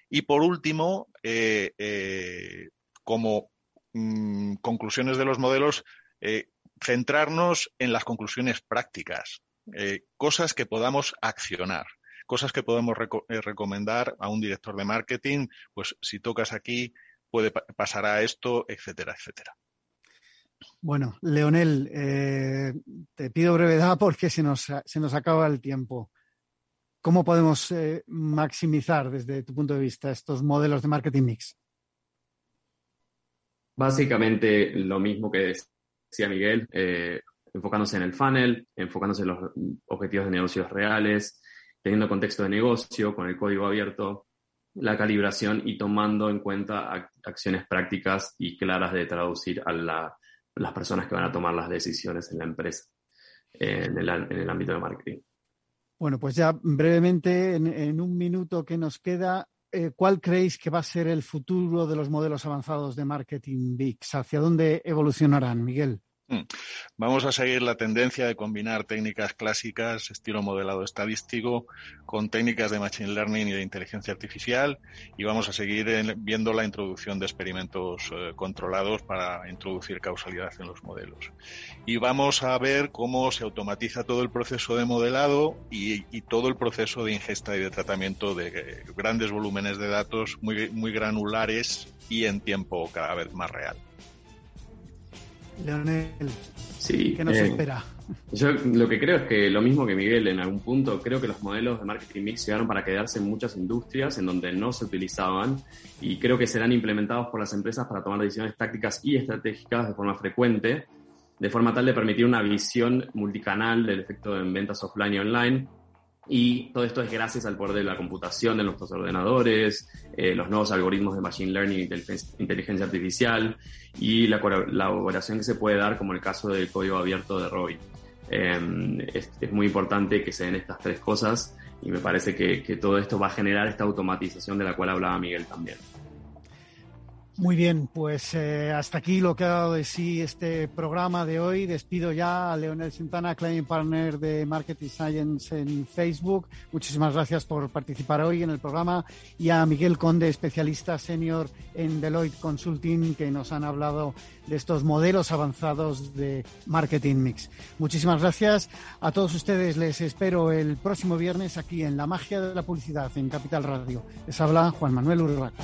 Y por último, eh, eh, como mm, conclusiones de los modelos, eh, centrarnos en las conclusiones prácticas, cosas que podamos accionar cosas que podemos reco recomendar a un director de marketing, pues si tocas aquí puede pa pasar a esto, etcétera, etcétera. Bueno, Leonel, eh, te pido brevedad porque se nos, se nos acaba el tiempo. ¿Cómo podemos eh, maximizar desde tu punto de vista estos modelos de marketing mix? Básicamente lo mismo que decía Miguel, eh, enfocándose en el funnel, enfocándose en los objetivos de negocios reales, teniendo contexto de negocio, con el código abierto, la calibración y tomando en cuenta acciones prácticas y claras de traducir a la las personas que van a tomar las decisiones en la empresa, en el, en el ámbito de marketing. Bueno, pues ya brevemente, en, un minuto que nos queda, eh, ¿cuál creéis que va a ser el futuro de los modelos avanzados de marketing VIX? ¿Hacia dónde evolucionarán, Miguel? Mm. Vamos a seguir la tendencia de combinar técnicas clásicas, estilo modelado estadístico, con técnicas de Machine Learning y de inteligencia artificial y vamos a seguir viendo la introducción de experimentos eh, controlados para introducir causalidad en los modelos. Y vamos a ver cómo se automatiza todo el proceso de modelado y, todo el proceso de ingesta y de tratamiento de eh, grandes volúmenes de datos muy granulares y en tiempo cada vez más real. Leonel, sí, ¿qué nos eh, espera? Yo lo que creo es que lo mismo que Miguel en algún punto, creo que los modelos de marketing mix llegaron para quedarse en muchas industrias en donde no se utilizaban y creo que serán implementados por las empresas para tomar decisiones tácticas y estratégicas de forma frecuente, de forma tal de permitir una visión multicanal del efecto en ventas offline y online y todo esto es gracias al poder de la computación de nuestros ordenadores, eh, los nuevos algoritmos de Machine Learning inteligencia artificial y la colaboración que se puede dar como el caso del código abierto de Roy. Em, es, muy importante que se den estas tres cosas y me parece que, que todo esto va a generar esta automatización de la cual hablaba Miguel también. Muy bien, pues eh, hasta aquí lo que ha dado de sí este programa de hoy. Despido ya a Leonel Santana, Client Partner de Marketing Science en Facebook. Muchísimas gracias por participar hoy en el programa y a Miguel Conde, especialista senior en Deloitte Consulting, que nos han hablado de estos modelos avanzados de marketing mix. Muchísimas gracias a todos ustedes. Les espero el próximo viernes aquí en La Magia de la Publicidad en Capital Radio. Les habla Juan Manuel Urraca.